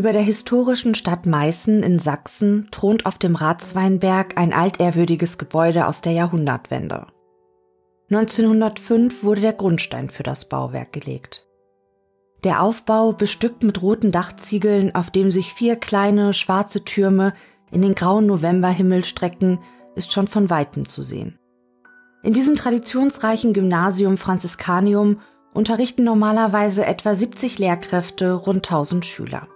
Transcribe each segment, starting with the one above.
Über der historischen Stadt Meißen in Sachsen thront auf dem Ratsweinberg ein altehrwürdiges Gebäude aus der Jahrhundertwende. 1905 wurde der Grundstein für das Bauwerk gelegt. Der Aufbau, bestückt mit roten Dachziegeln, auf dem sich vier kleine schwarze Türme in den grauen Novemberhimmel strecken, ist schon von weitem zu sehen. In diesem traditionsreichen Gymnasium Franziskanium unterrichten normalerweise etwa 70 Lehrkräfte rund 1000 Schüler.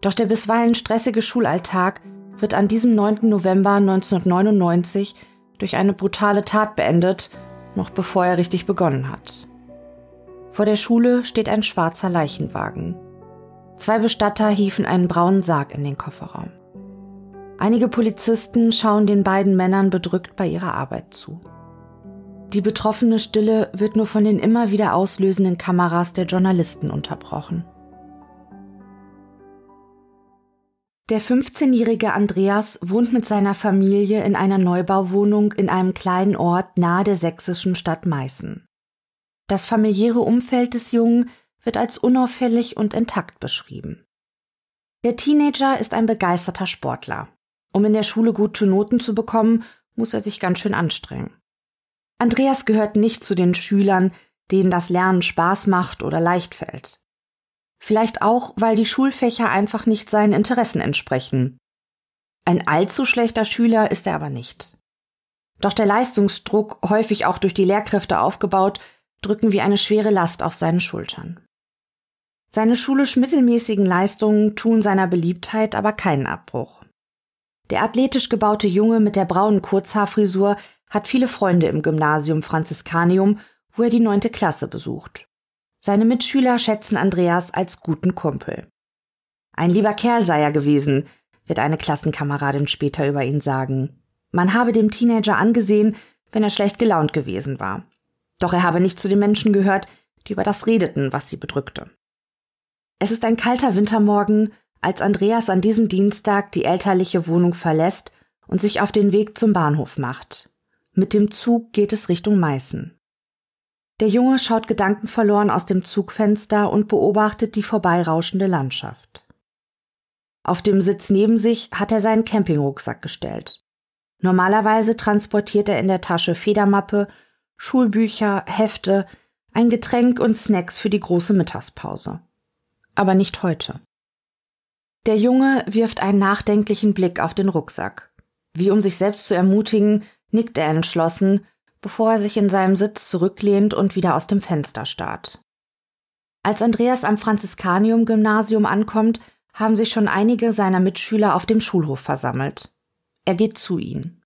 Doch der bisweilen stressige Schulalltag wird an diesem 9. November 1999 durch eine brutale Tat beendet, noch bevor er richtig begonnen hat. Vor der Schule steht ein schwarzer Leichenwagen. Zwei Bestatter hieven einen braunen Sarg in den Kofferraum. Einige Polizisten schauen den beiden Männern bedrückt bei ihrer Arbeit zu. Die betroffene Stille wird nur von den immer wieder auslösenden Kameras der Journalisten unterbrochen. Der 15-jährige Andreas wohnt mit seiner Familie in einer Neubauwohnung in einem kleinen Ort nahe der sächsischen Stadt Meißen. Das familiäre Umfeld des Jungen wird als unauffällig und intakt beschrieben. Der Teenager ist ein begeisterter Sportler. Um in der Schule gute Noten zu bekommen, muss er sich ganz schön anstrengen. Andreas gehört nicht zu den Schülern, denen das Lernen Spaß macht oder leicht fällt. Vielleicht auch, weil die Schulfächer einfach nicht seinen Interessen entsprechen. Ein allzu schlechter Schüler ist er aber nicht. Doch der Leistungsdruck, häufig auch durch die Lehrkräfte aufgebaut, drücken wie eine schwere Last auf seine Schultern. Seine schulisch mittelmäßigen Leistungen tun seiner Beliebtheit aber keinen Abbruch. Der athletisch gebaute Junge mit der braunen Kurzhaarfrisur hat viele Freunde im Gymnasium Franziskanium, wo er die neunte Klasse besucht. Seine Mitschüler schätzen Andreas als guten Kumpel. Ein lieber Kerl sei er gewesen, wird eine Klassenkameradin später über ihn sagen. Man habe dem Teenager angesehen, wenn er schlecht gelaunt gewesen war. Doch er habe nicht zu den Menschen gehört, die über das redeten, was sie bedrückte. Es ist ein kalter Wintermorgen als Andreas an diesem Dienstag die elterliche Wohnung verlässt und sich auf den Weg zum Bahnhof macht. Mit dem Zug geht es Richtung Meißen. Der Junge schaut gedankenverloren aus dem Zugfenster und beobachtet die vorbeirauschende Landschaft. Auf dem Sitz neben sich hat er seinen Campingrucksack gestellt. Normalerweise transportiert er in der Tasche Federmappe, Schulbücher, Hefte, ein Getränk und Snacks für die große Mittagspause. Aber nicht heute. Der Junge wirft einen nachdenklichen Blick auf den Rucksack. Wie um sich selbst zu ermutigen, nickt er entschlossen, bevor er sich in seinem Sitz zurücklehnt und wieder aus dem Fenster starrt. Als Andreas am Franziskanium-Gymnasium ankommt, haben sich schon einige seiner Mitschüler auf dem Schulhof versammelt. Er geht zu ihnen.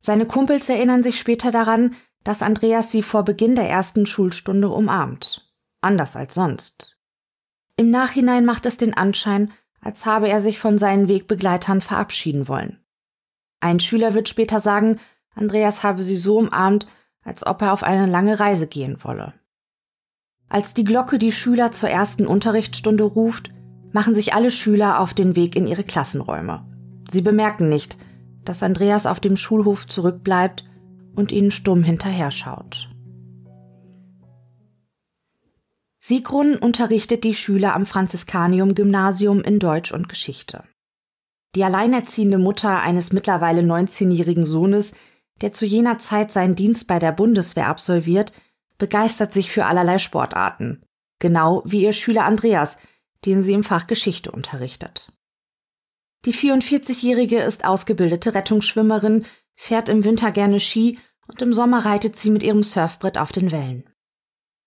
Seine Kumpels erinnern sich später daran, dass Andreas sie vor Beginn der ersten Schulstunde umarmt. Anders als sonst. Im Nachhinein macht es den Anschein, als habe er sich von seinen Wegbegleitern verabschieden wollen. Ein Schüler wird später sagen, Andreas habe sie so umarmt, als ob er auf eine lange Reise gehen wolle. Als die Glocke die Schüler zur ersten Unterrichtsstunde ruft, machen sich alle Schüler auf den Weg in ihre Klassenräume. Sie bemerken nicht, dass Andreas auf dem Schulhof zurückbleibt und ihnen stumm hinterher schaut. Sigrun unterrichtet die Schüler am Franziskanium-Gymnasium in Deutsch und Geschichte. Die alleinerziehende Mutter eines mittlerweile 19-jährigen Sohnes, der zu jener Zeit seinen Dienst bei der Bundeswehr absolviert, begeistert sich für allerlei Sportarten. Genau wie ihr Schüler Andreas, den sie im Fach Geschichte unterrichtet. Die 44-Jährige ist ausgebildete Rettungsschwimmerin, fährt im Winter gerne Ski und im Sommer reitet sie mit ihrem Surfbrett auf den Wellen.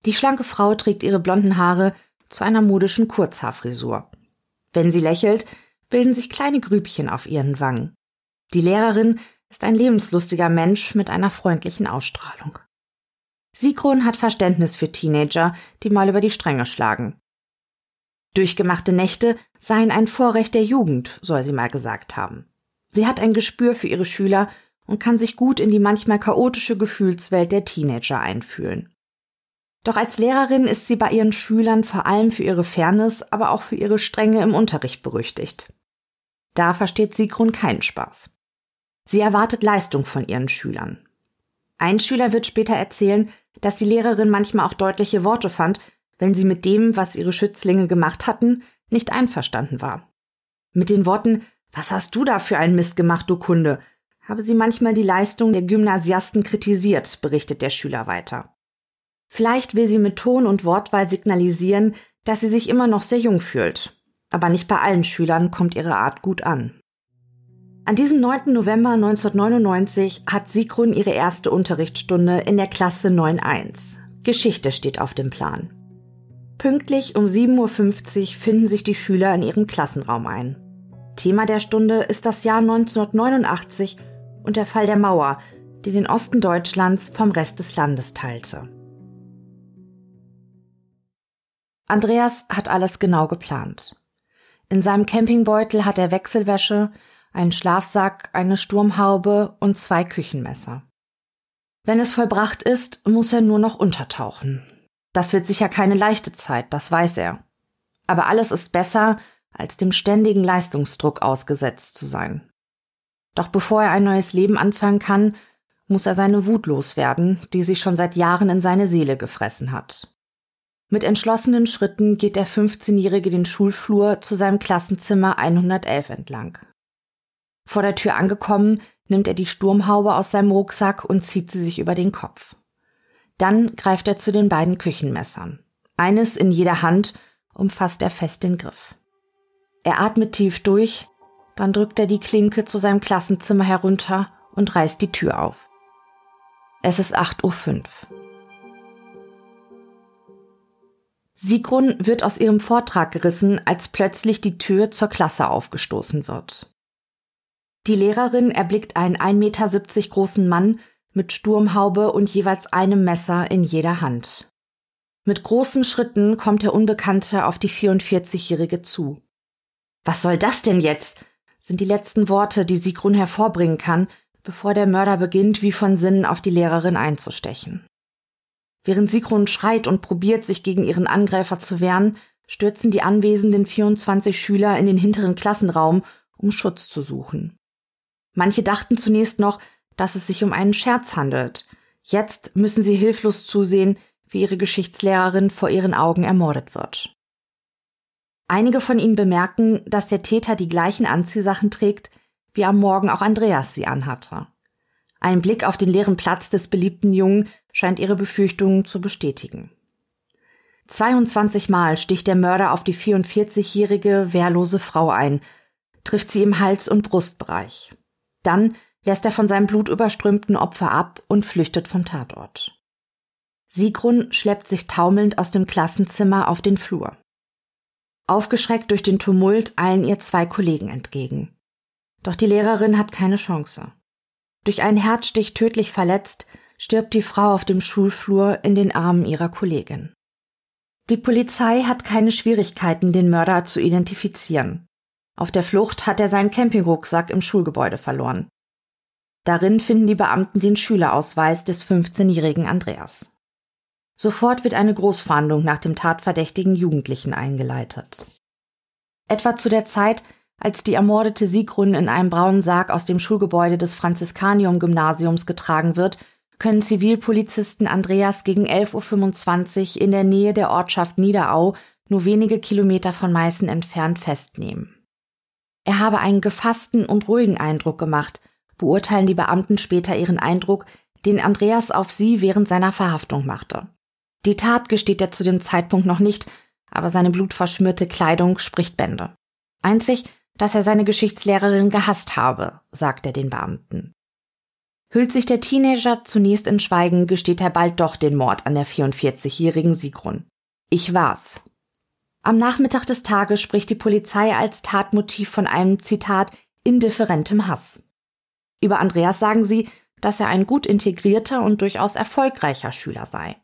Die schlanke Frau trägt ihre blonden Haare zu einer modischen Kurzhaarfrisur. Wenn sie lächelt, bilden sich kleine Grübchen auf ihren Wangen. Die Lehrerin ist ein lebenslustiger Mensch mit einer freundlichen Ausstrahlung. Sigrun hat Verständnis für Teenager, die mal über die Stränge schlagen. Durchgemachte Nächte seien ein Vorrecht der Jugend, soll sie mal gesagt haben. Sie hat ein Gespür für ihre Schüler und kann sich gut in die manchmal chaotische Gefühlswelt der Teenager einfühlen. Doch als Lehrerin ist sie bei ihren Schülern vor allem für ihre Fairness, aber auch für ihre Strenge im Unterricht berüchtigt. Da versteht Sigrun keinen Spaß. Sie erwartet Leistung von ihren Schülern. Ein Schüler wird später erzählen, dass die Lehrerin manchmal auch deutliche Worte fand, wenn sie mit dem, was ihre Schützlinge gemacht hatten, nicht einverstanden war. Mit den Worten Was hast du da für einen Mist gemacht, du Kunde? habe sie manchmal die Leistung der Gymnasiasten kritisiert, berichtet der Schüler weiter. Vielleicht will sie mit Ton und Wortwahl signalisieren, dass sie sich immer noch sehr jung fühlt. Aber nicht bei allen Schülern kommt ihre Art gut an. An diesem 9. November 1999 hat Sigrun ihre erste Unterrichtsstunde in der Klasse 9.1. Geschichte steht auf dem Plan. Pünktlich um 7.50 Uhr finden sich die Schüler in ihrem Klassenraum ein. Thema der Stunde ist das Jahr 1989 und der Fall der Mauer, die den Osten Deutschlands vom Rest des Landes teilte. Andreas hat alles genau geplant. In seinem Campingbeutel hat er Wechselwäsche, einen Schlafsack, eine Sturmhaube und zwei Küchenmesser. Wenn es vollbracht ist, muss er nur noch untertauchen. Das wird sicher keine leichte Zeit, das weiß er. Aber alles ist besser, als dem ständigen Leistungsdruck ausgesetzt zu sein. Doch bevor er ein neues Leben anfangen kann, muss er seine Wut loswerden, die sich schon seit Jahren in seine Seele gefressen hat. Mit entschlossenen Schritten geht der 15-Jährige den Schulflur zu seinem Klassenzimmer 111 entlang. Vor der Tür angekommen, nimmt er die Sturmhaube aus seinem Rucksack und zieht sie sich über den Kopf. Dann greift er zu den beiden Küchenmessern. Eines in jeder Hand umfasst er fest den Griff. Er atmet tief durch, dann drückt er die Klinke zu seinem Klassenzimmer herunter und reißt die Tür auf. Es ist 8.05 Uhr. Sigrun wird aus ihrem Vortrag gerissen, als plötzlich die Tür zur Klasse aufgestoßen wird. Die Lehrerin erblickt einen 1,70 Meter großen Mann mit Sturmhaube und jeweils einem Messer in jeder Hand. Mit großen Schritten kommt der Unbekannte auf die 44-Jährige zu. Was soll das denn jetzt? sind die letzten Worte, die Sigrun hervorbringen kann, bevor der Mörder beginnt, wie von Sinnen auf die Lehrerin einzustechen. Während Sigrun schreit und probiert, sich gegen ihren Angreifer zu wehren, stürzen die anwesenden 24 Schüler in den hinteren Klassenraum, um Schutz zu suchen. Manche dachten zunächst noch, dass es sich um einen Scherz handelt. Jetzt müssen sie hilflos zusehen, wie ihre Geschichtslehrerin vor ihren Augen ermordet wird. Einige von ihnen bemerken, dass der Täter die gleichen Anziehsachen trägt, wie am Morgen auch Andreas sie anhatte. Ein Blick auf den leeren Platz des beliebten Jungen scheint ihre Befürchtungen zu bestätigen. 22 Mal sticht der Mörder auf die 44-jährige wehrlose Frau ein, trifft sie im Hals- und Brustbereich. Dann lässt er von seinem blutüberströmten Opfer ab und flüchtet vom Tatort. Sigrun schleppt sich taumelnd aus dem Klassenzimmer auf den Flur. Aufgeschreckt durch den Tumult eilen ihr zwei Kollegen entgegen. Doch die Lehrerin hat keine Chance. Durch einen Herzstich tödlich verletzt, stirbt die Frau auf dem Schulflur in den Armen ihrer Kollegin. Die Polizei hat keine Schwierigkeiten, den Mörder zu identifizieren. Auf der Flucht hat er seinen Campingrucksack im Schulgebäude verloren. Darin finden die Beamten den Schülerausweis des 15-jährigen Andreas. Sofort wird eine Großfahndung nach dem tatverdächtigen Jugendlichen eingeleitet. Etwa zu der Zeit, als die ermordete Sigrun in einem braunen Sarg aus dem Schulgebäude des Franziskanium-Gymnasiums getragen wird, können Zivilpolizisten Andreas gegen 11.25 Uhr in der Nähe der Ortschaft Niederau, nur wenige Kilometer von Meißen entfernt, festnehmen. Er habe einen gefassten und ruhigen Eindruck gemacht, beurteilen die Beamten später ihren Eindruck, den Andreas auf sie während seiner Verhaftung machte. Die Tat gesteht er zu dem Zeitpunkt noch nicht, aber seine blutverschmierte Kleidung spricht Bände. Einzig, dass er seine Geschichtslehrerin gehasst habe, sagt er den Beamten. Hüllt sich der Teenager zunächst in Schweigen, gesteht er bald doch den Mord an der 44-jährigen Sigrun. Ich war's, am Nachmittag des Tages spricht die Polizei als Tatmotiv von einem Zitat indifferentem Hass. Über Andreas sagen sie, dass er ein gut integrierter und durchaus erfolgreicher Schüler sei.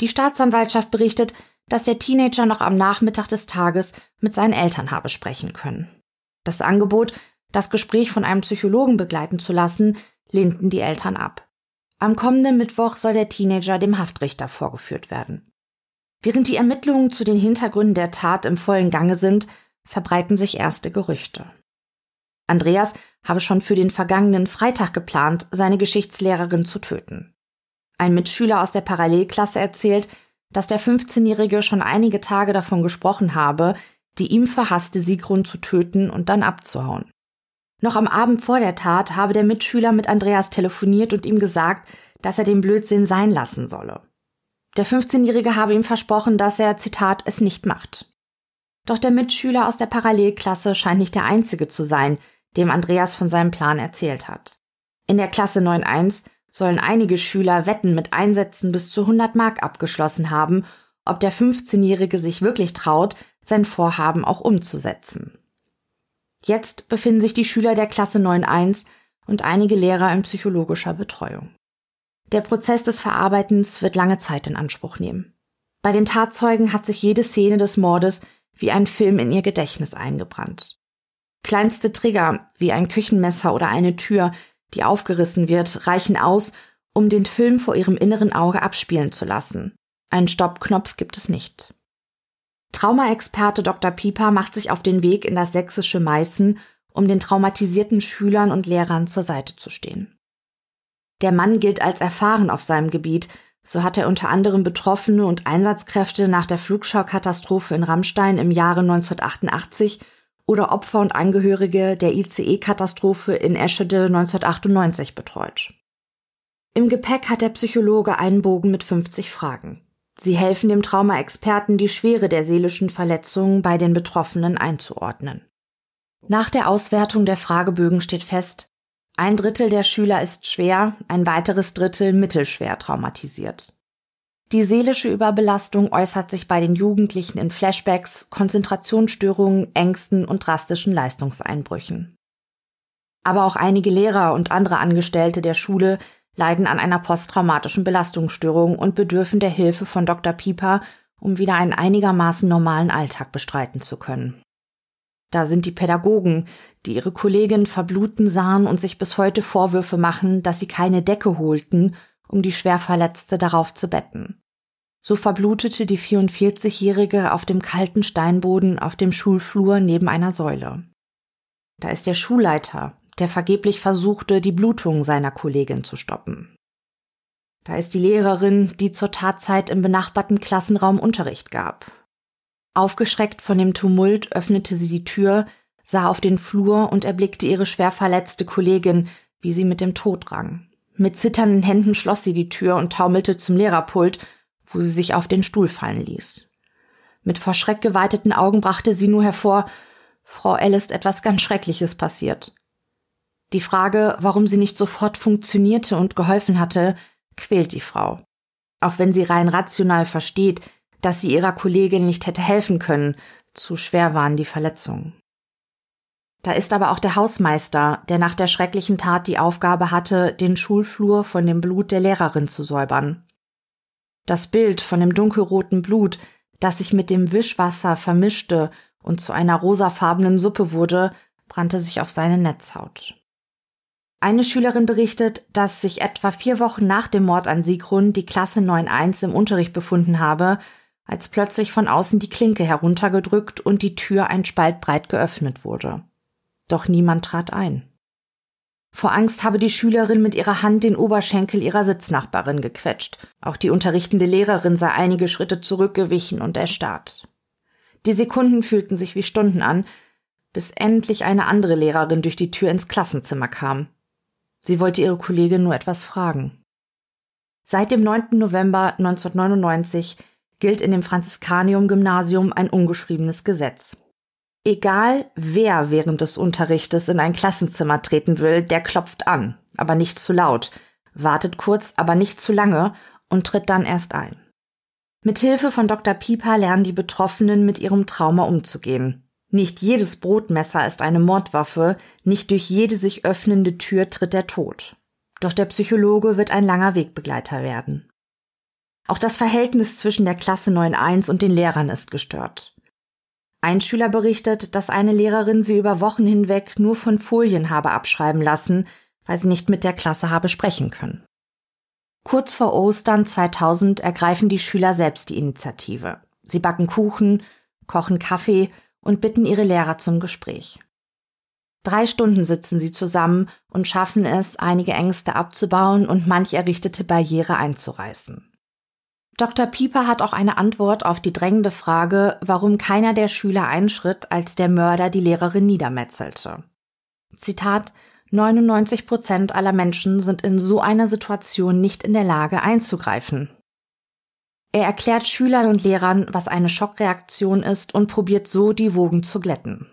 Die Staatsanwaltschaft berichtet, dass der Teenager noch am Nachmittag des Tages mit seinen Eltern habe sprechen können. Das Angebot, das Gespräch von einem Psychologen begleiten zu lassen, lehnten die Eltern ab. Am kommenden Mittwoch soll der Teenager dem Haftrichter vorgeführt werden. Während die Ermittlungen zu den Hintergründen der Tat im vollen Gange sind, verbreiten sich erste Gerüchte. Andreas habe schon für den vergangenen Freitag geplant, seine Geschichtslehrerin zu töten. Ein Mitschüler aus der Parallelklasse erzählt, dass der 15-Jährige schon einige Tage davon gesprochen habe, die ihm verhasste Sigrun zu töten und dann abzuhauen. Noch am Abend vor der Tat habe der Mitschüler mit Andreas telefoniert und ihm gesagt, dass er den Blödsinn sein lassen solle. Der 15-Jährige habe ihm versprochen, dass er, Zitat, es nicht macht. Doch der Mitschüler aus der Parallelklasse scheint nicht der einzige zu sein, dem Andreas von seinem Plan erzählt hat. In der Klasse 9.1 sollen einige Schüler Wetten mit Einsätzen bis zu 100 Mark abgeschlossen haben, ob der 15-Jährige sich wirklich traut, sein Vorhaben auch umzusetzen. Jetzt befinden sich die Schüler der Klasse 9.1 und einige Lehrer in psychologischer Betreuung. Der Prozess des Verarbeitens wird lange Zeit in Anspruch nehmen. Bei den Tatzeugen hat sich jede Szene des Mordes wie ein Film in ihr Gedächtnis eingebrannt. Kleinste Trigger wie ein Küchenmesser oder eine Tür, die aufgerissen wird, reichen aus, um den Film vor ihrem inneren Auge abspielen zu lassen. Einen Stoppknopf gibt es nicht. Traumaexperte Dr. Pieper macht sich auf den Weg in das sächsische Meißen, um den traumatisierten Schülern und Lehrern zur Seite zu stehen. Der Mann gilt als erfahren auf seinem Gebiet, so hat er unter anderem Betroffene und Einsatzkräfte nach der Flugschau-Katastrophe in Rammstein im Jahre 1988 oder Opfer und Angehörige der ICE-Katastrophe in Eschede 1998 betreut. Im Gepäck hat der Psychologe einen Bogen mit 50 Fragen. Sie helfen dem Traumaexperten, die Schwere der seelischen Verletzungen bei den Betroffenen einzuordnen. Nach der Auswertung der Fragebögen steht fest, ein Drittel der Schüler ist schwer, ein weiteres Drittel mittelschwer traumatisiert. Die seelische Überbelastung äußert sich bei den Jugendlichen in Flashbacks, Konzentrationsstörungen, Ängsten und drastischen Leistungseinbrüchen. Aber auch einige Lehrer und andere Angestellte der Schule leiden an einer posttraumatischen Belastungsstörung und bedürfen der Hilfe von Dr. Pieper, um wieder einen einigermaßen normalen Alltag bestreiten zu können. Da sind die Pädagogen, die ihre Kollegin verbluten sahen und sich bis heute Vorwürfe machen, dass sie keine Decke holten, um die Schwerverletzte darauf zu betten. So verblutete die 44-Jährige auf dem kalten Steinboden auf dem Schulflur neben einer Säule. Da ist der Schulleiter, der vergeblich versuchte, die Blutung seiner Kollegin zu stoppen. Da ist die Lehrerin, die zur Tatzeit im benachbarten Klassenraum Unterricht gab. Aufgeschreckt von dem Tumult öffnete sie die Tür, sah auf den Flur und erblickte ihre schwer verletzte Kollegin, wie sie mit dem Tod rang. Mit zitternden Händen schloss sie die Tür und taumelte zum Lehrerpult, wo sie sich auf den Stuhl fallen ließ. Mit vor Schreck geweiteten Augen brachte sie nur hervor, Frau L etwas ganz Schreckliches passiert. Die Frage, warum sie nicht sofort funktionierte und geholfen hatte, quält die Frau. Auch wenn sie rein rational versteht, dass sie ihrer Kollegin nicht hätte helfen können, zu schwer waren die Verletzungen. Da ist aber auch der Hausmeister, der nach der schrecklichen Tat die Aufgabe hatte, den Schulflur von dem Blut der Lehrerin zu säubern. Das Bild von dem dunkelroten Blut, das sich mit dem Wischwasser vermischte und zu einer rosafarbenen Suppe wurde, brannte sich auf seine Netzhaut. Eine Schülerin berichtet, dass sich etwa vier Wochen nach dem Mord an Sigrun die Klasse 9.1 im Unterricht befunden habe, als plötzlich von außen die Klinke heruntergedrückt und die Tür ein Spalt breit geöffnet wurde. Doch niemand trat ein. Vor Angst habe die Schülerin mit ihrer Hand den Oberschenkel ihrer Sitznachbarin gequetscht. Auch die unterrichtende Lehrerin sei einige Schritte zurückgewichen und erstarrt. Die Sekunden fühlten sich wie Stunden an, bis endlich eine andere Lehrerin durch die Tür ins Klassenzimmer kam. Sie wollte ihre Kollegin nur etwas fragen. Seit dem 9. November 1999 gilt in dem Franziskanium-Gymnasium ein ungeschriebenes Gesetz. Egal, wer während des Unterrichtes in ein Klassenzimmer treten will, der klopft an, aber nicht zu laut, wartet kurz, aber nicht zu lange und tritt dann erst ein. Mit Hilfe von Dr. Pieper lernen die Betroffenen mit ihrem Trauma umzugehen. Nicht jedes Brotmesser ist eine Mordwaffe, nicht durch jede sich öffnende Tür tritt der Tod. Doch der Psychologe wird ein langer Wegbegleiter werden. Auch das Verhältnis zwischen der Klasse 9.1 und den Lehrern ist gestört. Ein Schüler berichtet, dass eine Lehrerin sie über Wochen hinweg nur von Folien habe abschreiben lassen, weil sie nicht mit der Klasse habe sprechen können. Kurz vor Ostern 2000 ergreifen die Schüler selbst die Initiative. Sie backen Kuchen, kochen Kaffee und bitten ihre Lehrer zum Gespräch. Drei Stunden sitzen sie zusammen und schaffen es, einige Ängste abzubauen und manch errichtete Barriere einzureißen. Dr. Pieper hat auch eine Antwort auf die drängende Frage, warum keiner der Schüler einschritt, als der Mörder die Lehrerin niedermetzelte. Zitat 99 Prozent aller Menschen sind in so einer Situation nicht in der Lage einzugreifen. Er erklärt Schülern und Lehrern, was eine Schockreaktion ist und probiert so die Wogen zu glätten.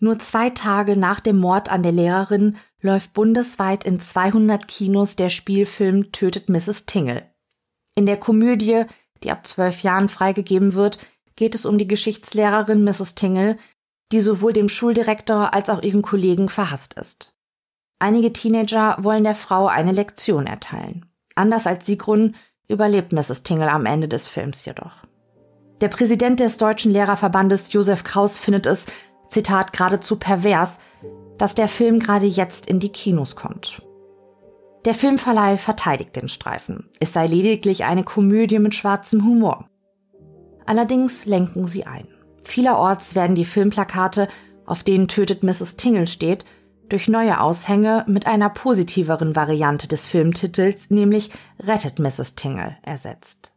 Nur zwei Tage nach dem Mord an der Lehrerin läuft bundesweit in 200 Kinos der Spielfilm Tötet Mrs. Tingle. In der Komödie, die ab zwölf Jahren freigegeben wird, geht es um die Geschichtslehrerin Mrs. Tingle, die sowohl dem Schuldirektor als auch ihren Kollegen verhasst ist. Einige Teenager wollen der Frau eine Lektion erteilen. Anders als Sigrun überlebt Mrs. Tingle am Ende des Films jedoch. Der Präsident des Deutschen Lehrerverbandes Josef Kraus findet es, Zitat, geradezu pervers, dass der Film gerade jetzt in die Kinos kommt. Der Filmverleih verteidigt den Streifen. Es sei lediglich eine Komödie mit schwarzem Humor. Allerdings lenken sie ein. Vielerorts werden die Filmplakate, auf denen Tötet Mrs. Tingle steht, durch neue Aushänge mit einer positiveren Variante des Filmtitels, nämlich Rettet Mrs. Tingle, ersetzt.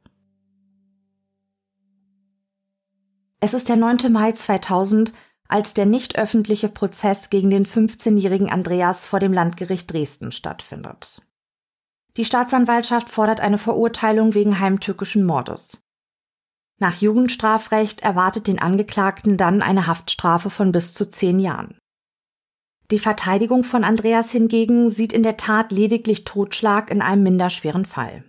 Es ist der 9. Mai 2000, als der nicht öffentliche Prozess gegen den 15-jährigen Andreas vor dem Landgericht Dresden stattfindet. Die Staatsanwaltschaft fordert eine Verurteilung wegen heimtückischen Mordes. Nach Jugendstrafrecht erwartet den Angeklagten dann eine Haftstrafe von bis zu zehn Jahren. Die Verteidigung von Andreas hingegen sieht in der Tat lediglich Totschlag in einem minderschweren Fall.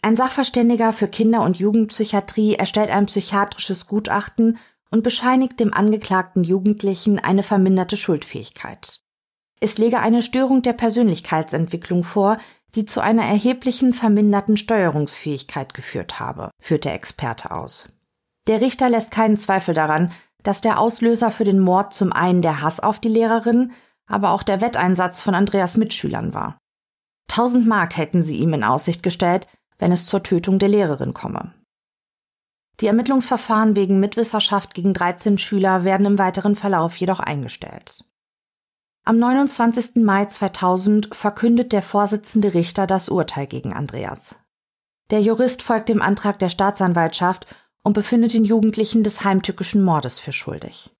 Ein Sachverständiger für Kinder- und Jugendpsychiatrie erstellt ein psychiatrisches Gutachten und bescheinigt dem angeklagten Jugendlichen eine verminderte Schuldfähigkeit. Es lege eine Störung der Persönlichkeitsentwicklung vor, die zu einer erheblichen verminderten Steuerungsfähigkeit geführt habe, führt der Experte aus. Der Richter lässt keinen Zweifel daran, dass der Auslöser für den Mord zum einen der Hass auf die Lehrerin, aber auch der Wetteinsatz von Andreas Mitschülern war. Tausend Mark hätten sie ihm in Aussicht gestellt, wenn es zur Tötung der Lehrerin komme. Die Ermittlungsverfahren wegen Mitwisserschaft gegen 13 Schüler werden im weiteren Verlauf jedoch eingestellt. Am 29. Mai 2000 verkündet der Vorsitzende Richter das Urteil gegen Andreas. Der Jurist folgt dem Antrag der Staatsanwaltschaft und befindet den Jugendlichen des heimtückischen Mordes für schuldig.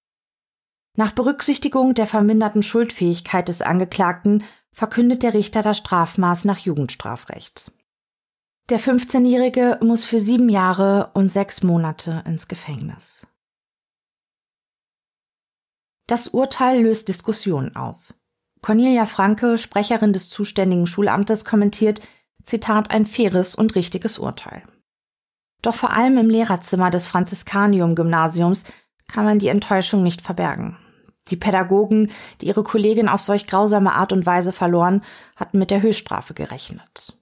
Nach Berücksichtigung der verminderten Schuldfähigkeit des Angeklagten verkündet der Richter das Strafmaß nach Jugendstrafrecht. Der 15-Jährige muss für sieben Jahre und sechs Monate ins Gefängnis. Das Urteil löst Diskussionen aus. Cornelia Franke, Sprecherin des zuständigen Schulamtes, kommentiert, Zitat, ein faires und richtiges Urteil. Doch vor allem im Lehrerzimmer des Franziskanium-Gymnasiums kann man die Enttäuschung nicht verbergen. Die Pädagogen, die ihre Kollegin auf solch grausame Art und Weise verloren, hatten mit der Höchststrafe gerechnet.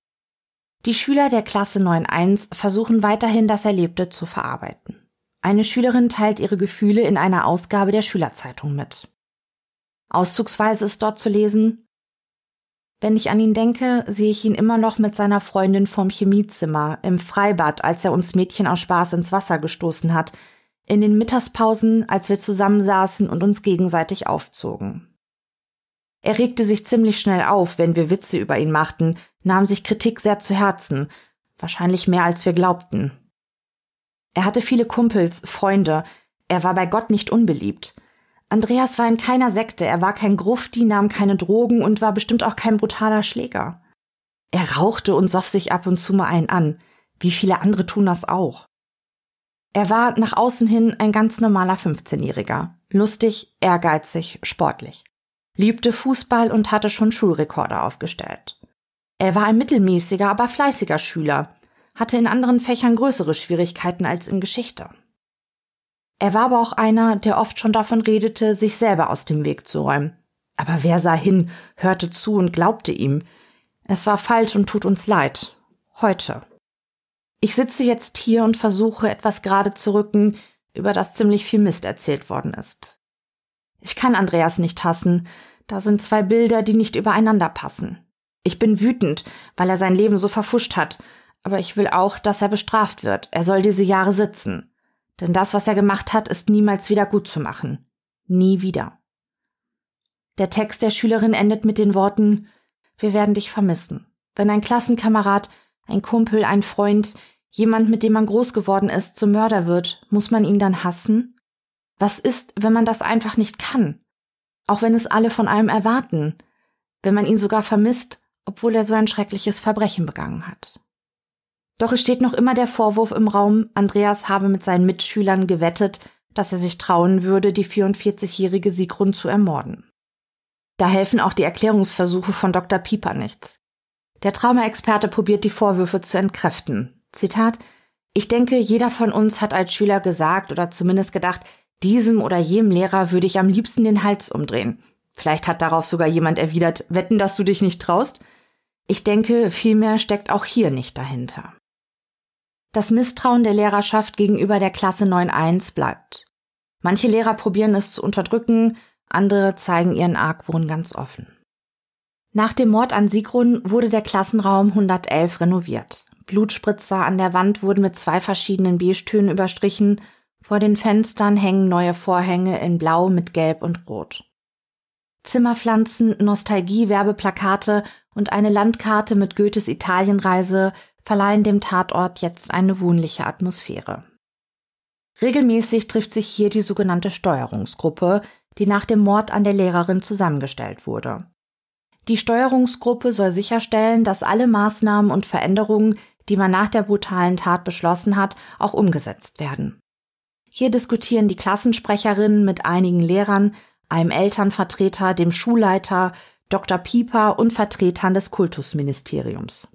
Die Schüler der Klasse 9.1 versuchen weiterhin das Erlebte zu verarbeiten. Eine Schülerin teilt ihre Gefühle in einer Ausgabe der Schülerzeitung mit. Auszugsweise ist dort zu lesen, wenn ich an ihn denke, sehe ich ihn immer noch mit seiner Freundin vom Chemiezimmer, im Freibad, als er uns Mädchen aus Spaß ins Wasser gestoßen hat, in den Mittagspausen, als wir zusammensaßen und uns gegenseitig aufzogen. Er regte sich ziemlich schnell auf, wenn wir Witze über ihn machten, nahm sich Kritik sehr zu Herzen, wahrscheinlich mehr als wir glaubten. Er hatte viele Kumpels, Freunde, er war bei Gott nicht unbeliebt. Andreas war in keiner Sekte, er war kein Grufti, nahm keine Drogen und war bestimmt auch kein brutaler Schläger. Er rauchte und soff sich ab und zu mal einen an, wie viele andere tun das auch. Er war nach außen hin ein ganz normaler 15-Jähriger, lustig, ehrgeizig, sportlich liebte Fußball und hatte schon Schulrekorde aufgestellt. Er war ein mittelmäßiger, aber fleißiger Schüler, hatte in anderen Fächern größere Schwierigkeiten als in Geschichte. Er war aber auch einer, der oft schon davon redete, sich selber aus dem Weg zu räumen. Aber wer sah hin, hörte zu und glaubte ihm? Es war falsch und tut uns leid. Heute. Ich sitze jetzt hier und versuche etwas gerade zu rücken, über das ziemlich viel Mist erzählt worden ist. Ich kann Andreas nicht hassen. Da sind zwei Bilder, die nicht übereinander passen. Ich bin wütend, weil er sein Leben so verfuscht hat. Aber ich will auch, dass er bestraft wird. Er soll diese Jahre sitzen. Denn das, was er gemacht hat, ist niemals wieder gut zu machen. Nie wieder. Der Text der Schülerin endet mit den Worten Wir werden dich vermissen. Wenn ein Klassenkamerad, ein Kumpel, ein Freund jemand, mit dem man groß geworden ist, zum Mörder wird, muss man ihn dann hassen? Was ist, wenn man das einfach nicht kann? Auch wenn es alle von einem erwarten, wenn man ihn sogar vermisst, obwohl er so ein schreckliches Verbrechen begangen hat. Doch es steht noch immer der Vorwurf im Raum, Andreas habe mit seinen Mitschülern gewettet, dass er sich trauen würde, die 44-jährige Sigrun zu ermorden. Da helfen auch die Erklärungsversuche von Dr. Pieper nichts. Der Traumaexperte probiert die Vorwürfe zu entkräften. Zitat Ich denke, jeder von uns hat als Schüler gesagt oder zumindest gedacht, diesem oder jenem Lehrer würde ich am liebsten den Hals umdrehen. Vielleicht hat darauf sogar jemand erwidert, wetten, dass du dich nicht traust? Ich denke, vielmehr steckt auch hier nicht dahinter. Das Misstrauen der Lehrerschaft gegenüber der Klasse 9.1 bleibt. Manche Lehrer probieren es zu unterdrücken, andere zeigen ihren Argwohn ganz offen. Nach dem Mord an Sigrun wurde der Klassenraum 111 renoviert. Blutspritzer an der Wand wurden mit zwei verschiedenen Beige-Tönen überstrichen, vor den Fenstern hängen neue Vorhänge in Blau mit Gelb und Rot. Zimmerpflanzen, Nostalgie-Werbeplakate und eine Landkarte mit Goethes Italienreise verleihen dem Tatort jetzt eine wohnliche Atmosphäre. Regelmäßig trifft sich hier die sogenannte Steuerungsgruppe, die nach dem Mord an der Lehrerin zusammengestellt wurde. Die Steuerungsgruppe soll sicherstellen, dass alle Maßnahmen und Veränderungen, die man nach der brutalen Tat beschlossen hat, auch umgesetzt werden. Hier diskutieren die Klassensprecherinnen mit einigen Lehrern, einem Elternvertreter, dem Schulleiter, Dr. Pieper und Vertretern des Kultusministeriums.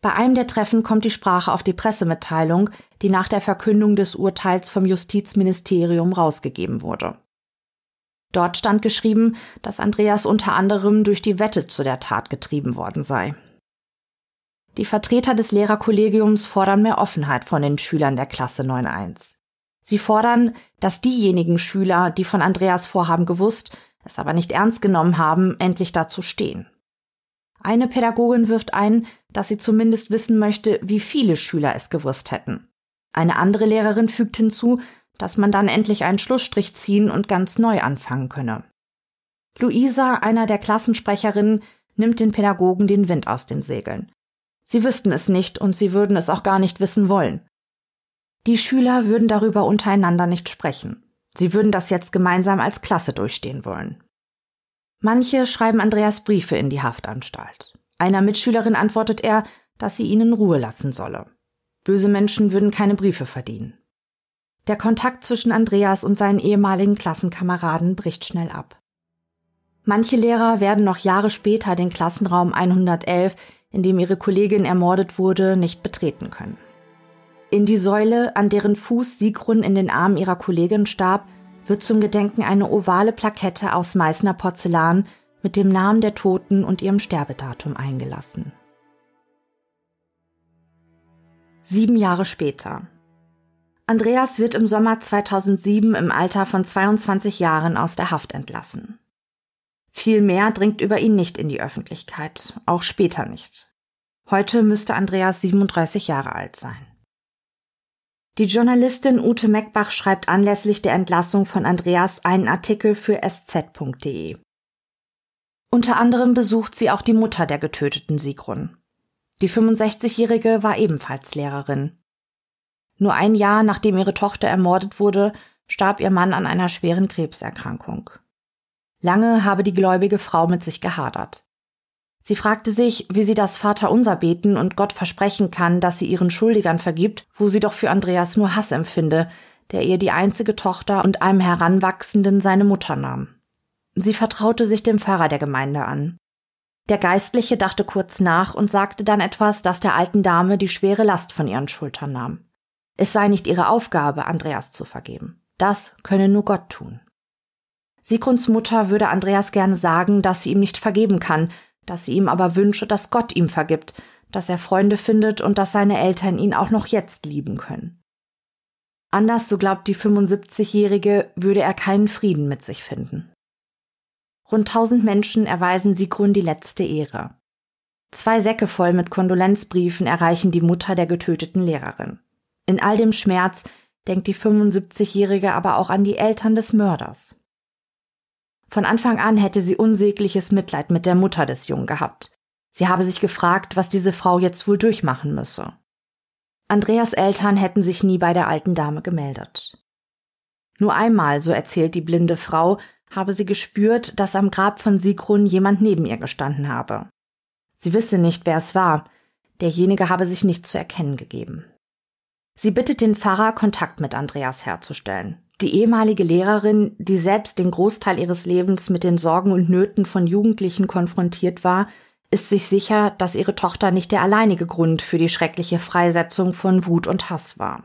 Bei einem der Treffen kommt die Sprache auf die Pressemitteilung, die nach der Verkündung des Urteils vom Justizministerium rausgegeben wurde. Dort stand geschrieben, dass Andreas unter anderem durch die Wette zu der Tat getrieben worden sei. Die Vertreter des Lehrerkollegiums fordern mehr Offenheit von den Schülern der Klasse 9.1. Sie fordern, dass diejenigen Schüler, die von Andreas Vorhaben gewusst, es aber nicht ernst genommen haben, endlich dazu stehen. Eine Pädagogin wirft ein, dass sie zumindest wissen möchte, wie viele Schüler es gewusst hätten. Eine andere Lehrerin fügt hinzu, dass man dann endlich einen Schlussstrich ziehen und ganz neu anfangen könne. Luisa, einer der Klassensprecherinnen, nimmt den Pädagogen den Wind aus den Segeln. Sie wüssten es nicht und sie würden es auch gar nicht wissen wollen. Die Schüler würden darüber untereinander nicht sprechen. Sie würden das jetzt gemeinsam als Klasse durchstehen wollen. Manche schreiben Andreas Briefe in die Haftanstalt. Einer Mitschülerin antwortet er, dass sie ihn in Ruhe lassen solle. Böse Menschen würden keine Briefe verdienen. Der Kontakt zwischen Andreas und seinen ehemaligen Klassenkameraden bricht schnell ab. Manche Lehrer werden noch Jahre später den Klassenraum 111, in dem ihre Kollegin ermordet wurde, nicht betreten können. In die Säule, an deren Fuß Sigrun in den Armen ihrer Kollegin starb, wird zum Gedenken eine ovale Plakette aus Meißner Porzellan mit dem Namen der Toten und ihrem Sterbedatum eingelassen. Sieben Jahre später. Andreas wird im Sommer 2007 im Alter von 22 Jahren aus der Haft entlassen. Viel mehr dringt über ihn nicht in die Öffentlichkeit, auch später nicht. Heute müsste Andreas 37 Jahre alt sein. Die Journalistin Ute Meckbach schreibt anlässlich der Entlassung von Andreas einen Artikel für sz.de. Unter anderem besucht sie auch die Mutter der getöteten Sigrun. Die 65-Jährige war ebenfalls Lehrerin. Nur ein Jahr nachdem ihre Tochter ermordet wurde, starb ihr Mann an einer schweren Krebserkrankung. Lange habe die gläubige Frau mit sich gehadert. Sie fragte sich, wie sie das Vaterunser beten und Gott versprechen kann, dass sie ihren Schuldigern vergibt, wo sie doch für Andreas nur Hass empfinde, der ihr die einzige Tochter und einem Heranwachsenden seine Mutter nahm. Sie vertraute sich dem Pfarrer der Gemeinde an. Der Geistliche dachte kurz nach und sagte dann etwas, das der alten Dame die schwere Last von ihren Schultern nahm. Es sei nicht ihre Aufgabe, Andreas zu vergeben. Das könne nur Gott tun. Sigruns Mutter würde Andreas gerne sagen, dass sie ihm nicht vergeben kann, dass sie ihm aber wünsche, dass Gott ihm vergibt, dass er Freunde findet und dass seine Eltern ihn auch noch jetzt lieben können. Anders, so glaubt die 75-Jährige, würde er keinen Frieden mit sich finden. Rund tausend Menschen erweisen Sigrun die letzte Ehre. Zwei Säcke voll mit Kondolenzbriefen erreichen die Mutter der getöteten Lehrerin. In all dem Schmerz denkt die 75-Jährige aber auch an die Eltern des Mörders. Von Anfang an hätte sie unsägliches Mitleid mit der Mutter des Jungen gehabt. Sie habe sich gefragt, was diese Frau jetzt wohl durchmachen müsse. Andreas Eltern hätten sich nie bei der alten Dame gemeldet. Nur einmal, so erzählt die blinde Frau, habe sie gespürt, dass am Grab von Sigrun jemand neben ihr gestanden habe. Sie wisse nicht, wer es war, derjenige habe sich nicht zu erkennen gegeben. Sie bittet den Pfarrer, Kontakt mit Andreas herzustellen. Die ehemalige Lehrerin, die selbst den Großteil ihres Lebens mit den Sorgen und Nöten von Jugendlichen konfrontiert war, ist sich sicher, dass ihre Tochter nicht der alleinige Grund für die schreckliche Freisetzung von Wut und Hass war.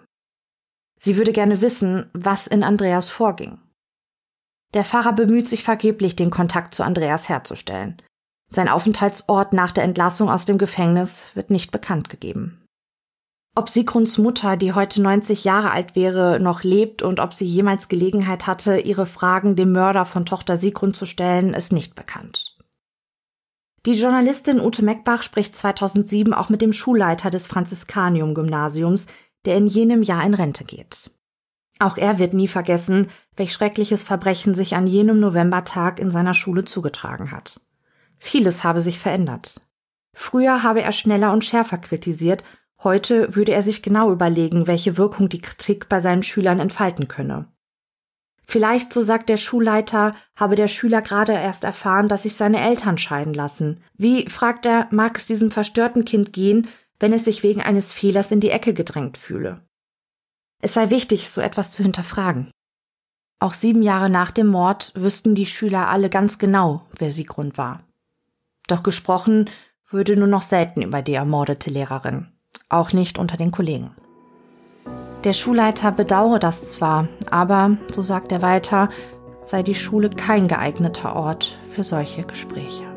Sie würde gerne wissen, was in Andreas vorging. Der Pfarrer bemüht sich vergeblich, den Kontakt zu Andreas herzustellen. Sein Aufenthaltsort nach der Entlassung aus dem Gefängnis wird nicht bekannt gegeben. Ob Sigruns Mutter, die heute 90 Jahre alt wäre, noch lebt und ob sie jemals Gelegenheit hatte, ihre Fragen dem Mörder von Tochter Sigrun zu stellen, ist nicht bekannt. Die Journalistin Ute Meckbach spricht 2007 auch mit dem Schulleiter des Franziskanium-Gymnasiums, der in jenem Jahr in Rente geht. Auch er wird nie vergessen, welch schreckliches Verbrechen sich an jenem Novembertag in seiner Schule zugetragen hat. Vieles habe sich verändert. Früher habe er schneller und schärfer kritisiert, heute würde er sich genau überlegen, welche Wirkung die Kritik bei seinen Schülern entfalten könne. Vielleicht, so sagt der Schulleiter, habe der Schüler gerade erst erfahren, dass sich seine Eltern scheiden lassen. Wie, fragt er, mag es diesem verstörten Kind gehen, wenn es sich wegen eines Fehlers in die Ecke gedrängt fühle? Es sei wichtig, so etwas zu hinterfragen. Auch sieben Jahre nach dem Mord wüssten die Schüler alle ganz genau, wer Siegrund war. Doch gesprochen würde nur noch selten über die ermordete Lehrerin, auch nicht unter den Kollegen. Der Schulleiter bedauere das zwar, aber, so sagt er weiter, sei die Schule kein geeigneter Ort für solche Gespräche.